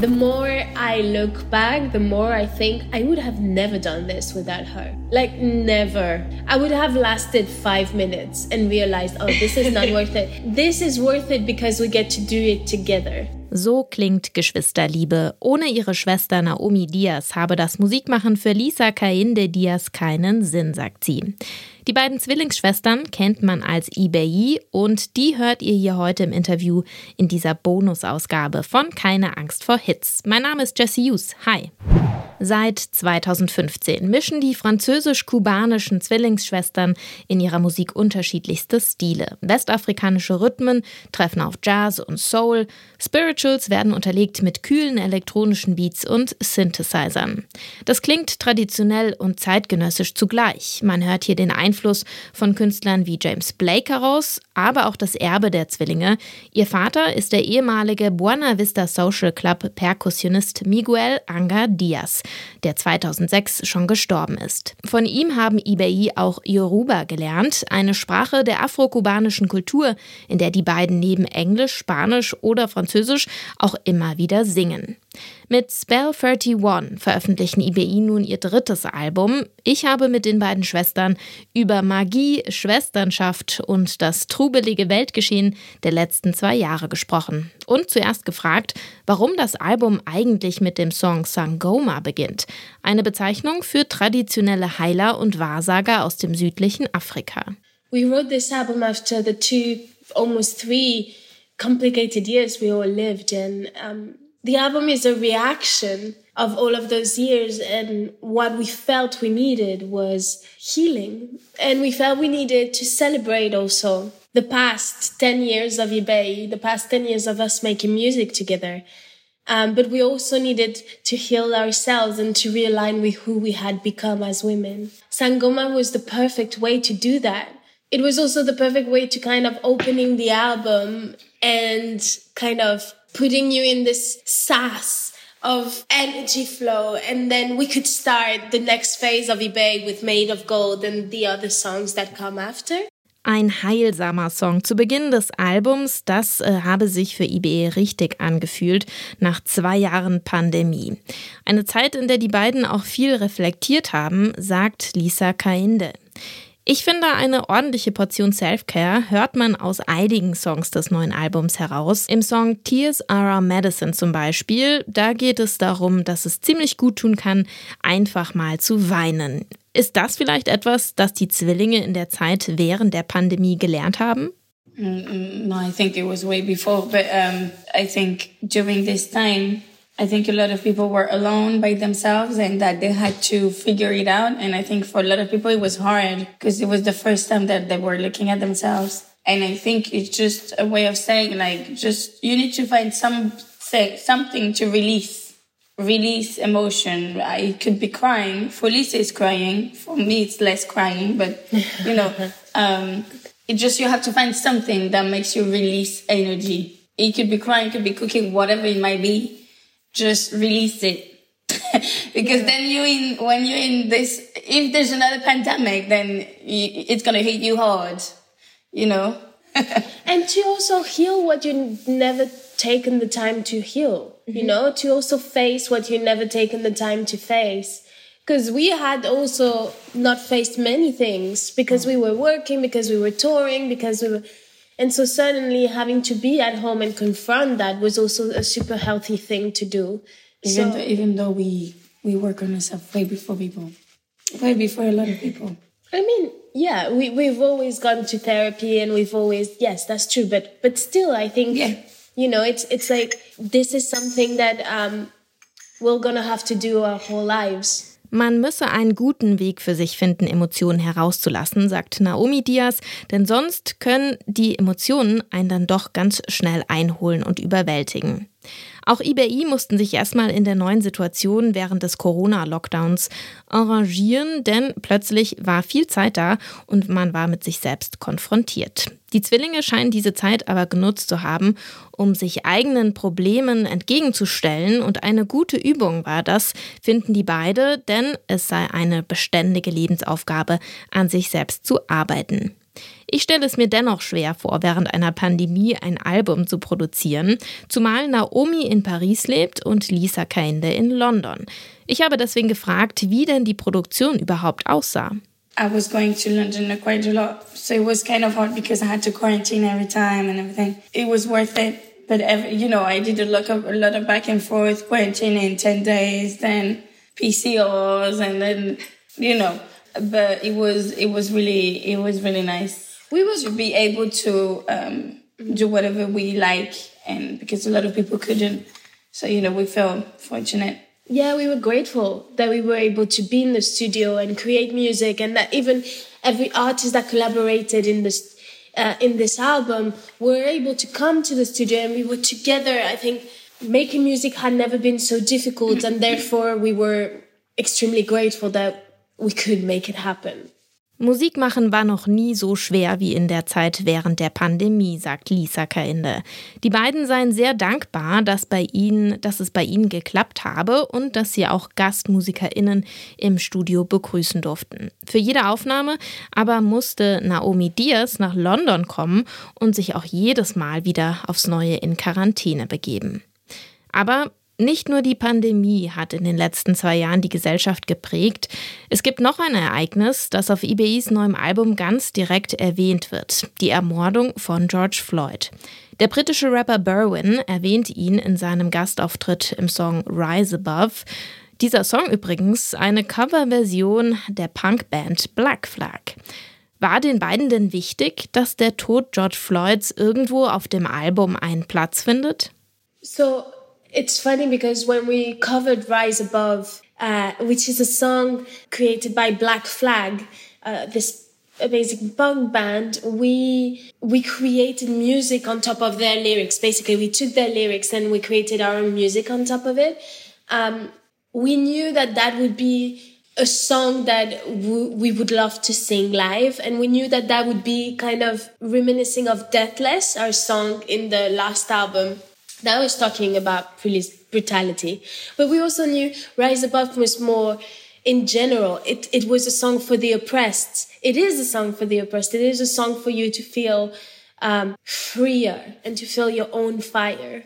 The more I look back, the more I think I would have never done this without her. Like, never. I would have lasted five minutes and realized, oh, this is not worth it. This is worth it because we get to do it together. So klingt Geschwisterliebe. Ohne ihre Schwester Naomi Diaz habe das Musikmachen für Lisa Kainde Diaz keinen Sinn, sagt sie. Die beiden Zwillingsschwestern kennt man als eBay und die hört ihr hier heute im Interview in dieser Bonusausgabe von Keine Angst vor Hits. Mein Name ist Jesse Hughes. Hi. Seit 2015 mischen die französisch-kubanischen Zwillingsschwestern in ihrer Musik unterschiedlichste Stile. Westafrikanische Rhythmen treffen auf Jazz und Soul, Spirituals werden unterlegt mit kühlen elektronischen Beats und Synthesizern. Das klingt traditionell und zeitgenössisch zugleich. Man hört hier den Einfluss von Künstlern wie James Blake heraus, aber auch das Erbe der Zwillinge. Ihr Vater ist der ehemalige Buena Vista Social Club Perkussionist Miguel Anga Diaz der 2006 schon gestorben ist. Von ihm haben Ibai auch Yoruba gelernt, eine Sprache der afrokubanischen Kultur, in der die beiden neben Englisch, Spanisch oder Französisch auch immer wieder singen. Mit Spell 31 veröffentlichen IBI nun ihr drittes Album. Ich habe mit den beiden Schwestern über Magie, Schwesternschaft und das trubelige Weltgeschehen der letzten zwei Jahre gesprochen. Und zuerst gefragt, warum das Album eigentlich mit dem Song Sangoma beginnt. Eine Bezeichnung für traditionelle Heiler und Wahrsager aus dem südlichen Afrika. We wrote this album after the two, almost three complicated years we all lived in. Um The album is a reaction of all of those years and what we felt we needed was healing. And we felt we needed to celebrate also the past 10 years of eBay, the past 10 years of us making music together. Um, but we also needed to heal ourselves and to realign with who we had become as women. Sangoma was the perfect way to do that. It was also the perfect way to kind of opening the album and kind of putting you in this sass of energy flow. And then we could start the next phase of eBay with Made of Gold and the other songs that come after. Ein heilsamer Song zu Beginn des Albums, das äh, habe sich für IBE richtig angefühlt nach zwei Jahren Pandemie. Eine Zeit, in der die beiden auch viel reflektiert haben, sagt Lisa Kainde. Ich finde, eine ordentliche Portion Self-Care hört man aus einigen Songs des neuen Albums heraus. Im Song Tears Are Our Medicine zum Beispiel, da geht es darum, dass es ziemlich gut tun kann, einfach mal zu weinen. Ist das vielleicht etwas, das die Zwillinge in der Zeit während der Pandemie gelernt haben? Mm, mm, no, I think it was way before, but um, I think during this time I think a lot of people were alone by themselves and that they had to figure it out. And I think for a lot of people, it was hard because it was the first time that they were looking at themselves. And I think it's just a way of saying like, just, you need to find some, something to release, release emotion. I could be crying. For Lisa, it's crying. For me, it's less crying, but you know, um, it just, you have to find something that makes you release energy. It could be crying, it could be cooking, whatever it might be just release it. because yeah. then you in when you're in this if there's another pandemic then you, it's gonna hit you hard you know and to also heal what you never taken the time to heal mm-hmm. you know to also face what you never taken the time to face because we had also not faced many things because we were working because we were touring because we were and so suddenly having to be at home and confront that was also a super healthy thing to do. Even so, though, even though we we work on ourselves way before people, way before a lot of people. I mean, yeah, we we've always gone to therapy and we've always yes, that's true. But but still, I think yeah. you know it's it's like this is something that um, we're gonna have to do our whole lives. Man müsse einen guten Weg für sich finden, Emotionen herauszulassen, sagt Naomi Diaz, denn sonst können die Emotionen einen dann doch ganz schnell einholen und überwältigen. Auch IBI mussten sich erstmal in der neuen Situation während des Corona-Lockdowns arrangieren, denn plötzlich war viel Zeit da und man war mit sich selbst konfrontiert. Die Zwillinge scheinen diese Zeit aber genutzt zu haben, um sich eigenen Problemen entgegenzustellen und eine gute Übung war das, finden die beide, denn es sei eine beständige Lebensaufgabe, an sich selbst zu arbeiten. Ich stelle es mir dennoch schwer vor, während einer Pandemie ein Album zu produzieren, zumal Naomi in Paris lebt und Lisa Kainde in London. Ich habe deswegen gefragt, wie denn die Produktion überhaupt aussah. I was going to London quite a lot, so it was kind of hard because I had to quarantine every time and everything. It was worth it, but every, you know, I did a lot of a lot of back and forth quarantine in ten days, then PCOs, and then you know, but it was it was really it was really nice we will to be able to um, do whatever we like, and because a lot of people couldn't, so you know we felt fortunate. Yeah, we were grateful that we were able to be in the studio and create music, and that even every artist that collaborated in this uh, in this album were able to come to the studio, and we were together. I think making music had never been so difficult, and therefore we were extremely grateful that we could make it happen. Musik machen war noch nie so schwer wie in der Zeit während der Pandemie, sagt Lisa Kainde. Die beiden seien sehr dankbar, dass, bei ihnen, dass es bei ihnen geklappt habe und dass sie auch GastmusikerInnen im Studio begrüßen durften. Für jede Aufnahme aber musste Naomi Diaz nach London kommen und sich auch jedes Mal wieder aufs Neue in Quarantäne begeben. Aber nicht nur die Pandemie hat in den letzten zwei Jahren die Gesellschaft geprägt. Es gibt noch ein Ereignis, das auf EBIs neuem Album ganz direkt erwähnt wird. Die Ermordung von George Floyd. Der britische Rapper Berwin erwähnt ihn in seinem Gastauftritt im Song Rise Above. Dieser Song übrigens eine Coverversion der Punkband Black Flag. War den beiden denn wichtig, dass der Tod George Floyds irgendwo auf dem Album einen Platz findet? So It's funny because when we covered Rise Above, uh, which is a song created by Black Flag, uh, this amazing punk band, we we created music on top of their lyrics. Basically, we took their lyrics and we created our own music on top of it. Um, we knew that that would be a song that we would love to sing live, and we knew that that would be kind of reminiscing of Deathless, our song in the last album that was talking about police brutality. But we also knew Rise Above was more in general. It, it was a song for the oppressed. It is a song for the oppressed. It is a song for you to feel um, freer and to feel your own fire.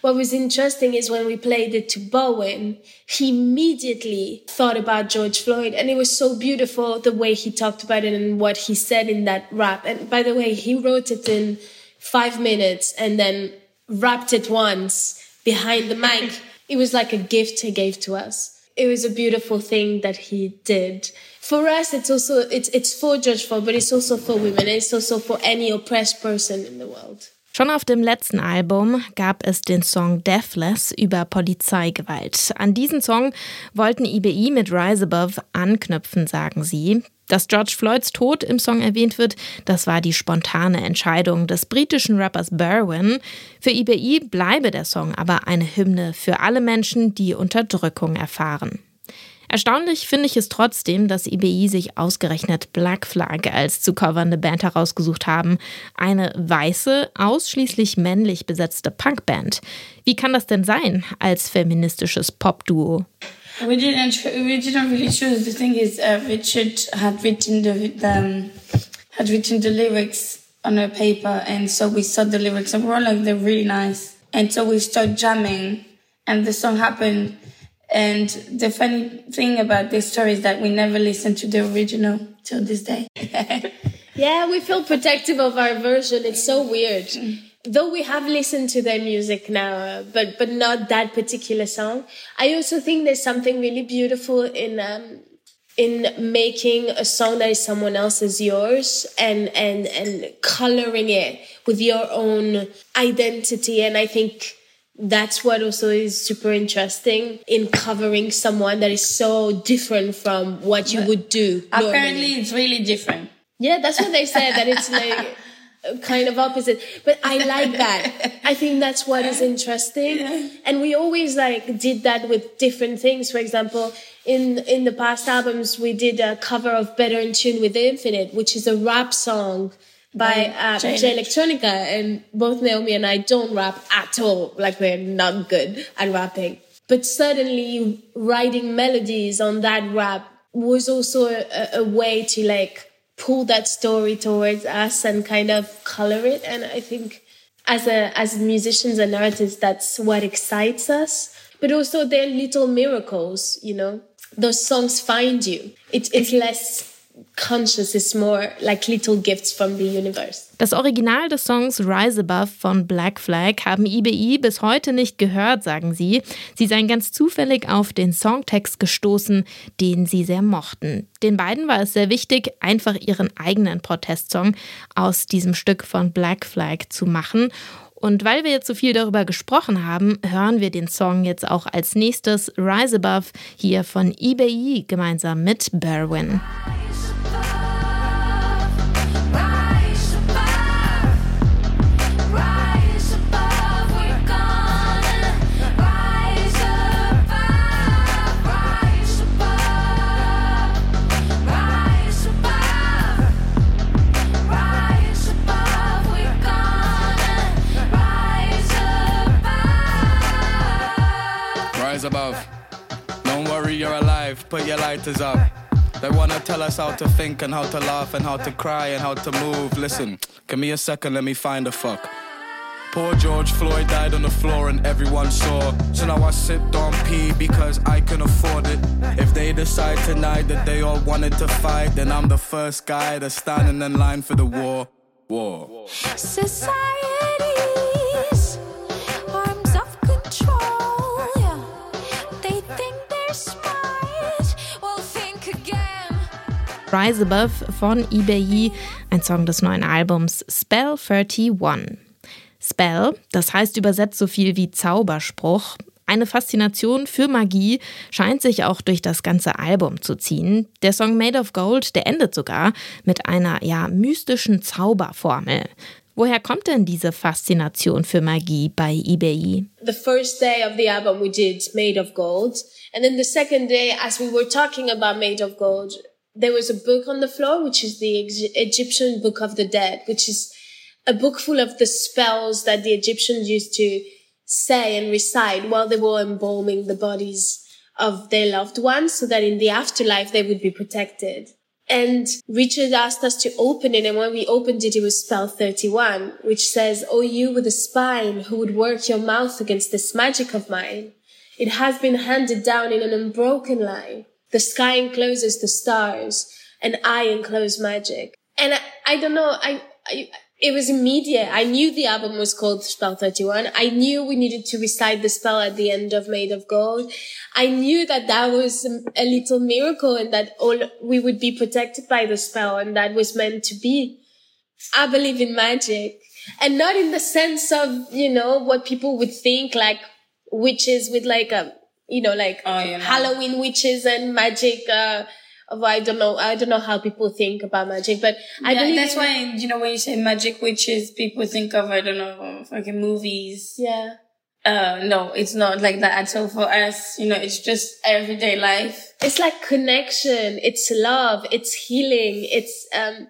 What was interesting is when we played it to Bowen, he immediately thought about George Floyd. And it was so beautiful the way he talked about it and what he said in that rap. And by the way, he wrote it in five minutes and then rapped it once behind the mic. it was like a gift he gave to us. It was a beautiful thing that he did. For us, it's also, it's, it's for George Floyd, but it's also for women. It's also for any oppressed person in the world. Schon auf dem letzten Album gab es den Song Deathless über Polizeigewalt. An diesen Song wollten IBI mit Rise Above anknüpfen, sagen sie. Dass George Floyds Tod im Song erwähnt wird, das war die spontane Entscheidung des britischen Rappers Berwin. Für IBI bleibe der Song aber eine Hymne für alle Menschen, die Unterdrückung erfahren. Erstaunlich finde ich es trotzdem, dass IBI sich ausgerechnet Black Flag als zu covernde Band herausgesucht haben. Eine weiße, ausschließlich männlich besetzte Punkband. Wie kann das denn sein als feministisches Popduo? We didn't. We didn't really choose. The thing is, uh, Richard had written the, the had written the lyrics on a paper, and so we saw the lyrics, and we were like, they're really nice. And so we started jamming, and the song happened. And the funny thing about this story is that we never listened to the original till this day. yeah, we feel protective of our version. It's so weird. Though we have listened to their music now, uh, but but not that particular song. I also think there's something really beautiful in um, in making a song that is someone else's yours and and and coloring it with your own identity. And I think that's what also is super interesting in covering someone that is so different from what you but would do. Apparently, normally. it's really different. Yeah, that's what they said. that it's like kind of opposite. But I like that. I think that's what is interesting. Yeah. And we always like did that with different things. For example, in in the past albums, we did a cover of "Better in Tune with the Infinite," which is a rap song by uh, Jay Electronica, and both Naomi and I don't rap at all. Like we're not good at rapping. But suddenly, writing melodies on that rap was also a, a way to like pull that story towards us and kind of color it. And I think as a as musicians and artists, that's what excites us. But also they're little miracles, you know. Those songs find you. It, it's less conscious is more like little gifts from the universe. Das Original des Songs Rise Above von Black Flag haben IBI bis heute nicht gehört, sagen sie. Sie seien ganz zufällig auf den Songtext gestoßen, den sie sehr mochten. Den beiden war es sehr wichtig, einfach ihren eigenen Protestsong aus diesem Stück von Black Flag zu machen. Und weil wir jetzt so viel darüber gesprochen haben, hören wir den Song jetzt auch als nächstes Rise Above hier von IBI gemeinsam mit Berwin. Rise above. Don't worry, you're alive. Put your lighters up. They wanna tell us how to think and how to laugh and how to cry and how to move. Listen, give me a second, let me find a fuck. Poor George Floyd died on the floor and everyone saw. So now I sit on pee because I can afford it. If they decide tonight that they all wanted to fight, then I'm the first guy that's standing in line for the war. War. Society. Rise Above von eBay, ein Song des neuen Albums Spell 31. Spell, das heißt übersetzt so viel wie Zauberspruch. Eine Faszination für Magie scheint sich auch durch das ganze Album zu ziehen. Der Song Made of Gold, der endet sogar mit einer ja mystischen Zauberformel. Woher kommt denn diese Faszination für Magie bei eBay? The first day of the album we did Made of Gold and then the second day as we were talking about Made of Gold there was a book on the floor, which is the Egyptian Book of the Dead, which is a book full of the spells that the Egyptians used to say and recite while they were embalming the bodies of their loved ones so that in the afterlife they would be protected. And Richard asked us to open it. And when we opened it, it was spell 31, which says, Oh, you with a spine who would work your mouth against this magic of mine. It has been handed down in an unbroken line. The sky encloses the stars and I enclose magic. And I, I don't know, I, I, it was immediate. I knew the album was called Spell 31. I knew we needed to recite the spell at the end of Made of Gold. I knew that that was a little miracle and that all we would be protected by the spell and that was meant to be. I believe in magic and not in the sense of, you know, what people would think like witches with like a you know, like oh, yeah, Halloween witches and magic. Uh, I don't know. I don't know how people think about magic, but I yeah, that's why you know when you say magic witches, people think of I don't know fucking movies. Yeah. Uh, no, it's not like that at all For us, you know, it's just everyday life. It's like connection. It's love. It's healing. It's um,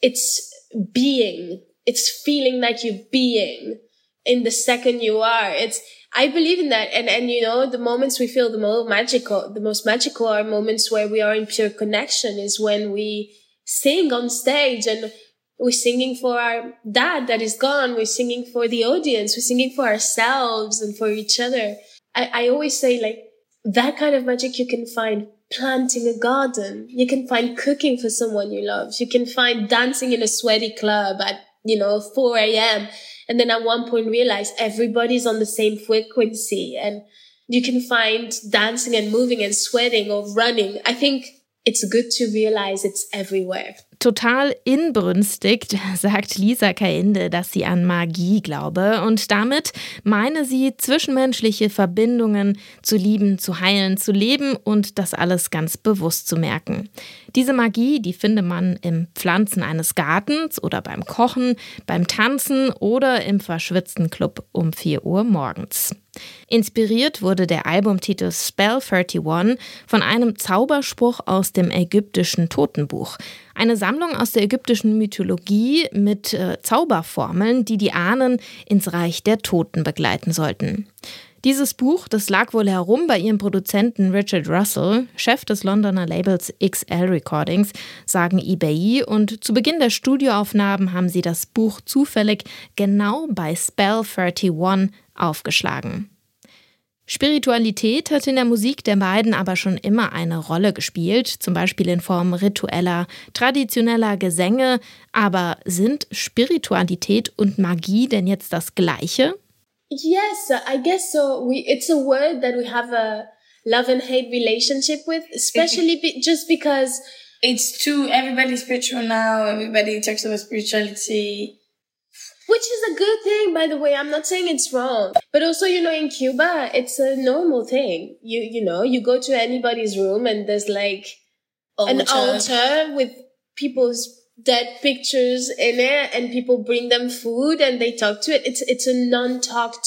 it's being. It's feeling like you're being in the second you are. It's I believe in that. And, and, you know, the moments we feel the most magical, the most magical are moments where we are in pure connection is when we sing on stage and we're singing for our dad that is gone. We're singing for the audience. We're singing for ourselves and for each other. I, I always say like that kind of magic you can find planting a garden. You can find cooking for someone you love. You can find dancing in a sweaty club at, you know, 4 a.m and then at one point realize everybody's on the same frequency and you can find dancing and moving and sweating or running. I think it's good to realize it's everywhere. Total inbrünstig sagt Lisa Kainde, dass sie an Magie glaube und damit meine sie zwischenmenschliche Verbindungen zu lieben, zu heilen, zu leben und das alles ganz bewusst zu merken. Diese Magie, die finde man im Pflanzen eines Gartens oder beim Kochen, beim Tanzen oder im verschwitzten Club um 4 Uhr morgens. Inspiriert wurde der Albumtitel Spell 31 von einem Zauberspruch aus dem ägyptischen Totenbuch. Eine Sammlung aus der ägyptischen Mythologie mit äh, Zauberformeln, die die Ahnen ins Reich der Toten begleiten sollten. Dieses Buch, das lag wohl herum bei ihrem Produzenten Richard Russell, Chef des Londoner Labels XL Recordings, sagen eBay, und zu Beginn der Studioaufnahmen haben sie das Buch zufällig genau bei Spell 31 aufgeschlagen. Spiritualität hat in der Musik der beiden aber schon immer eine Rolle gespielt, zum Beispiel in Form ritueller, traditioneller Gesänge. Aber sind Spiritualität und Magie denn jetzt das Gleiche? Yes, I guess so. We it's a word that we have a love and hate relationship with, especially be, just because it's too everybody's spiritual now. Everybody talks about spirituality. Which is a good thing, by the way. I'm not saying it's wrong. But also, you know, in Cuba, it's a normal thing. You, you know, you go to anybody's room and there's like altar. an altar with people's dead pictures in it and people bring them food and they talk to it. It's, it's a non-talked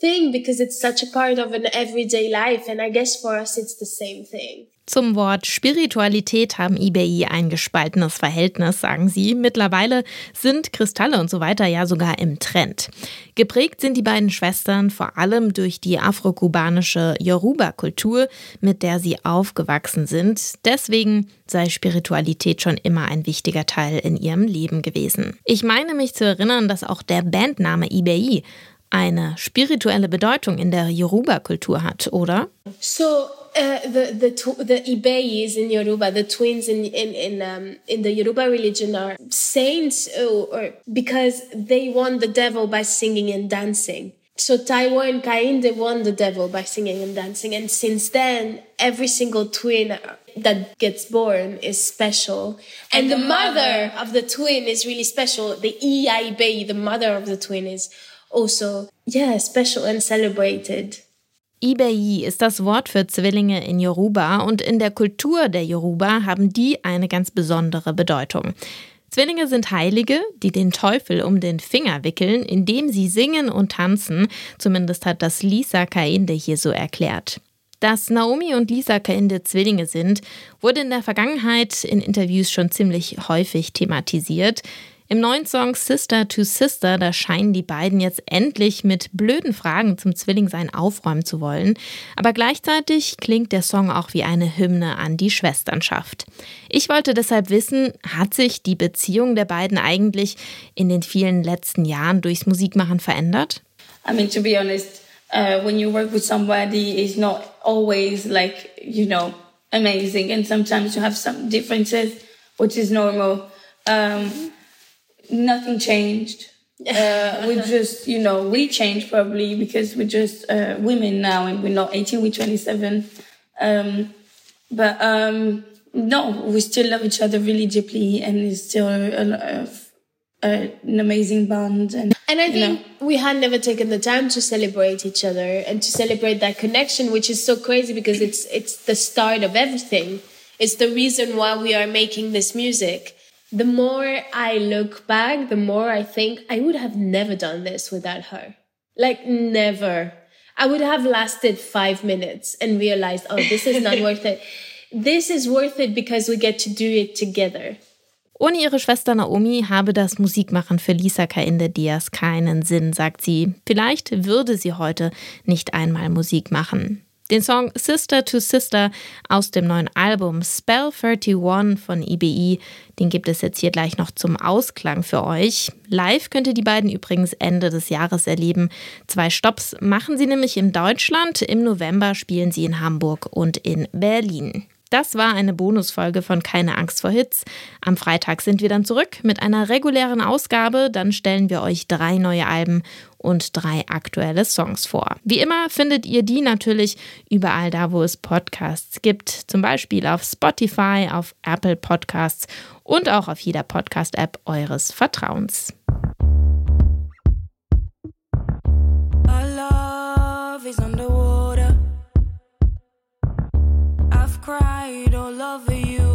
thing because it's such a part of an everyday life. And I guess for us, it's the same thing. Zum Wort Spiritualität haben IBI ein gespaltenes Verhältnis, sagen sie. Mittlerweile sind Kristalle und so weiter ja sogar im Trend. Geprägt sind die beiden Schwestern vor allem durch die afrokubanische Yoruba-Kultur, mit der sie aufgewachsen sind. Deswegen sei Spiritualität schon immer ein wichtiger Teil in ihrem Leben gewesen. Ich meine mich zu erinnern, dass auch der Bandname IBI eine spirituelle Bedeutung in der Yoruba-Kultur hat, oder? So uh, the the the Ibeyis in Yoruba, the twins in in in um, in the Yoruba religion are saints, or, or because they won the devil by singing and dancing. So Taiwo and Kainde won the devil by singing and dancing, and since then, every single twin that gets born is special, and, and the, the mother, mother of the twin is really special. The Iya Ibeyi, the mother of the twin, is also yeah special and celebrated. Ibeyi ist das Wort für Zwillinge in Yoruba und in der Kultur der Yoruba haben die eine ganz besondere Bedeutung. Zwillinge sind Heilige, die den Teufel um den Finger wickeln, indem sie singen und tanzen. Zumindest hat das Lisa Kainde hier so erklärt. Dass Naomi und Lisa Kainde Zwillinge sind, wurde in der Vergangenheit in Interviews schon ziemlich häufig thematisiert. Im neuen Song Sister to Sister, da scheinen die beiden jetzt endlich mit blöden Fragen zum Zwillingsein aufräumen zu wollen. Aber gleichzeitig klingt der Song auch wie eine Hymne an die Schwesternschaft. Ich wollte deshalb wissen, hat sich die Beziehung der beiden eigentlich in den vielen letzten Jahren durchs Musikmachen verändert? I mean, to be honest, uh, when you work with somebody, it's not always like, you know, amazing. And sometimes you have some differences, which is normal. Um, nothing changed. Uh, we just, you know, we changed probably because we're just uh, women now and we're not 18, we're 27. Um, but um, no, we still love each other really deeply and it's still a, a, a, an amazing bond. And, and I think know. we had never taken the time to celebrate each other and to celebrate that connection, which is so crazy because it's, it's the start of everything. It's the reason why we are making this music the more I look back, the more I think I would have never done this without her. Like never. I would have lasted five minutes and realized, oh, this is not worth it. This is worth it because we get to do it together. Ohne ihre Schwester Naomi habe das Musikmachen für Lisa Kainde Diaz keinen Sinn, sagt sie. Vielleicht würde sie heute nicht einmal Musik machen. Den Song Sister to Sister aus dem neuen Album Spell 31 von EBE, den gibt es jetzt hier gleich noch zum Ausklang für euch. Live könnt ihr die beiden übrigens Ende des Jahres erleben. Zwei Stops machen sie nämlich in Deutschland. Im November spielen sie in Hamburg und in Berlin. Das war eine Bonusfolge von Keine Angst vor Hits. Am Freitag sind wir dann zurück mit einer regulären Ausgabe. Dann stellen wir euch drei neue Alben und drei aktuelle Songs vor. Wie immer findet ihr die natürlich überall da, wo es Podcasts gibt. Zum Beispiel auf Spotify, auf Apple Podcasts und auch auf jeder Podcast-App eures Vertrauens. cried all over you.